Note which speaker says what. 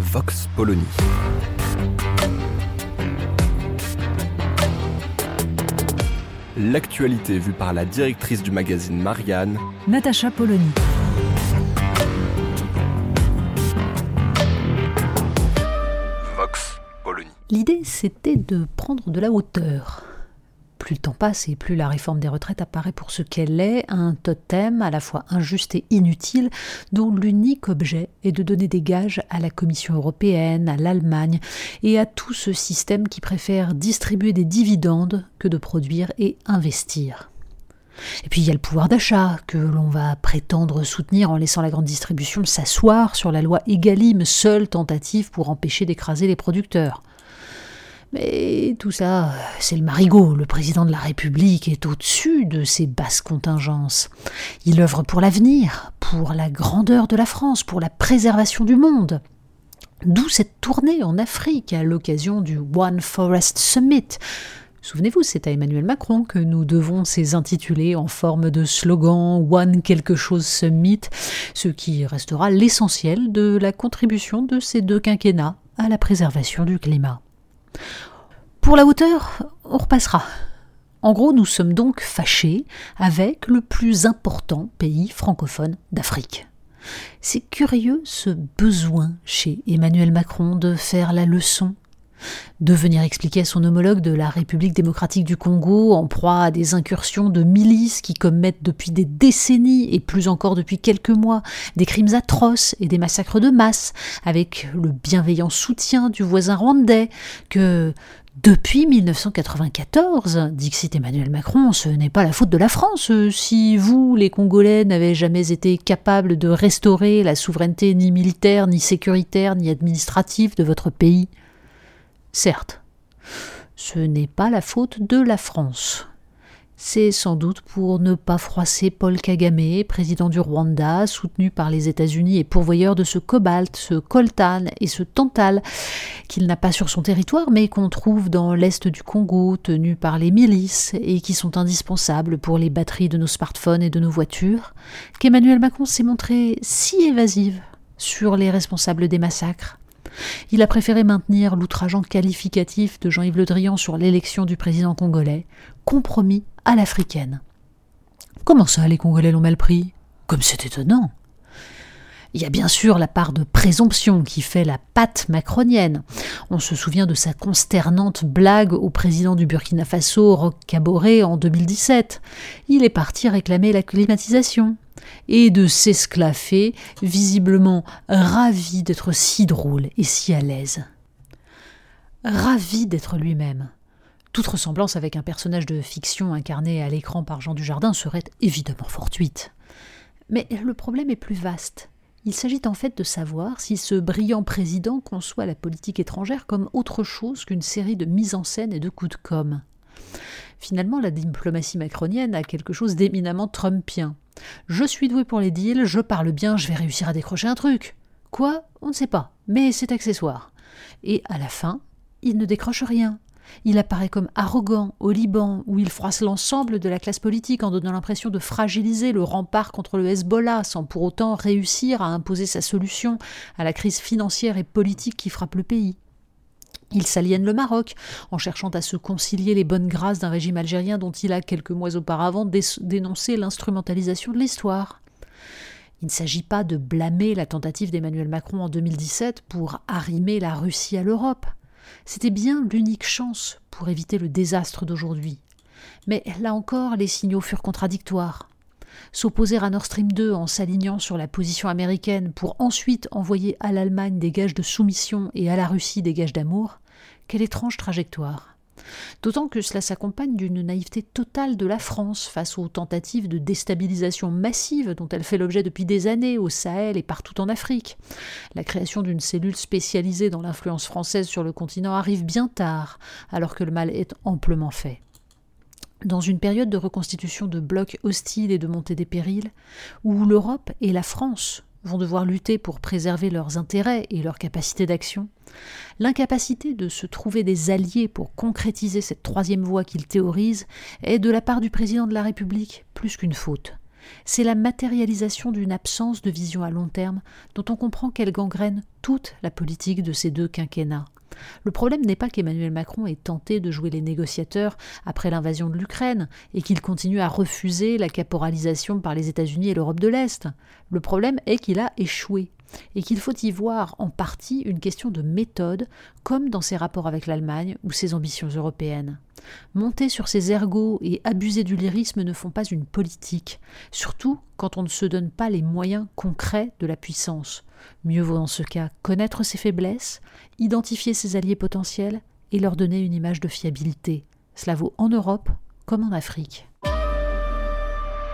Speaker 1: Vox Polony. L'actualité vue par la directrice du magazine Marianne,
Speaker 2: Natacha Polony.
Speaker 1: Vox Polony.
Speaker 2: L'idée, c'était de prendre de la hauteur. Plus le temps passe et plus la réforme des retraites apparaît pour ce qu'elle est, un totem à la fois injuste et inutile, dont l'unique objet est de donner des gages à la Commission européenne, à l'Allemagne et à tout ce système qui préfère distribuer des dividendes que de produire et investir. Et puis il y a le pouvoir d'achat que l'on va prétendre soutenir en laissant la grande distribution s'asseoir sur la loi Egalim, seule tentative pour empêcher d'écraser les producteurs. Mais tout ça, c'est le marigot. Le président de la République est au-dessus de ces basses contingences. Il œuvre pour l'avenir, pour la grandeur de la France, pour la préservation du monde. D'où cette tournée en Afrique à l'occasion du One Forest Summit. Souvenez-vous, c'est à Emmanuel Macron que nous devons ces intitulés en forme de slogan One quelque chose Summit, ce qui restera l'essentiel de la contribution de ces deux quinquennats à la préservation du climat. Pour la hauteur, on repassera. En gros, nous sommes donc fâchés avec le plus important pays francophone d'Afrique. C'est curieux ce besoin chez Emmanuel Macron de faire la leçon, de venir expliquer à son homologue de la République démocratique du Congo, en proie à des incursions de milices qui commettent depuis des décennies et plus encore depuis quelques mois des crimes atroces et des massacres de masse, avec le bienveillant soutien du voisin rwandais, que depuis 1994, dixit Emmanuel Macron, ce n'est pas la faute de la France si vous, les Congolais, n'avez jamais été capables de restaurer la souveraineté ni militaire, ni sécuritaire, ni administrative de votre pays. Certes, ce n'est pas la faute de la France. C'est sans doute pour ne pas froisser Paul Kagame, président du Rwanda, soutenu par les États-Unis et pourvoyeur de ce cobalt, ce coltan et ce tantal qu'il n'a pas sur son territoire mais qu'on trouve dans l'est du Congo, tenu par les milices et qui sont indispensables pour les batteries de nos smartphones et de nos voitures, qu'Emmanuel Macron s'est montré si évasive sur les responsables des massacres il a préféré maintenir l'outrageant qualificatif de Jean-Yves Le Drian sur l'élection du président congolais, compromis à l'africaine. Comment ça, les Congolais l'ont mal pris? Comme c'est étonnant il y a bien sûr la part de présomption qui fait la patte macronienne. On se souvient de sa consternante blague au président du Burkina Faso, Roch Kaboré, en 2017. Il est parti réclamer la climatisation et de s'esclaffer, visiblement ravi d'être si drôle et si à l'aise. Ravi d'être lui-même. Toute ressemblance avec un personnage de fiction incarné à l'écran par Jean Dujardin serait évidemment fortuite. Mais le problème est plus vaste. Il s'agit en fait de savoir si ce brillant président conçoit la politique étrangère comme autre chose qu'une série de mises en scène et de coups de com'. Finalement, la diplomatie macronienne a quelque chose d'éminemment trumpien. Je suis doué pour les deals, je parle bien, je vais réussir à décrocher un truc. Quoi? On ne sait pas, mais c'est accessoire. Et à la fin, il ne décroche rien. Il apparaît comme arrogant au Liban, où il froisse l'ensemble de la classe politique en donnant l'impression de fragiliser le rempart contre le Hezbollah, sans pour autant réussir à imposer sa solution à la crise financière et politique qui frappe le pays. Il s'aliène le Maroc, en cherchant à se concilier les bonnes grâces d'un régime algérien dont il a quelques mois auparavant dénoncé l'instrumentalisation de l'histoire. Il ne s'agit pas de blâmer la tentative d'Emmanuel Macron en 2017 pour arrimer la Russie à l'Europe. C'était bien l'unique chance pour éviter le désastre d'aujourd'hui. Mais là encore, les signaux furent contradictoires. S'opposer à Nord Stream 2 en s'alignant sur la position américaine pour ensuite envoyer à l'Allemagne des gages de soumission et à la Russie des gages d'amour, quelle étrange trajectoire. D'autant que cela s'accompagne d'une naïveté totale de la France face aux tentatives de déstabilisation massive dont elle fait l'objet depuis des années au Sahel et partout en Afrique. La création d'une cellule spécialisée dans l'influence française sur le continent arrive bien tard, alors que le mal est amplement fait. Dans une période de reconstitution de blocs hostiles et de montée des périls, où l'Europe et la France vont devoir lutter pour préserver leurs intérêts et leur capacité d'action, l'incapacité de se trouver des alliés pour concrétiser cette troisième voie qu'il théorise est de la part du président de la République plus qu'une faute. C'est la matérialisation d'une absence de vision à long terme dont on comprend qu'elle gangrène toute la politique de ces deux quinquennats. Le problème n'est pas qu'Emmanuel Macron ait tenté de jouer les négociateurs après l'invasion de l'Ukraine et qu'il continue à refuser la caporalisation par les États-Unis et l'Europe de l'Est. Le problème est qu'il a échoué et qu'il faut y voir en partie une question de méthode, comme dans ses rapports avec l'Allemagne ou ses ambitions européennes. Monter sur ses ergots et abuser du lyrisme ne font pas une politique, surtout quand on ne se donne pas les moyens concrets de la puissance. Mieux vaut dans ce cas connaître ses faiblesses, identifier ses alliés potentiels et leur donner une image de fiabilité. Cela vaut en Europe comme en Afrique.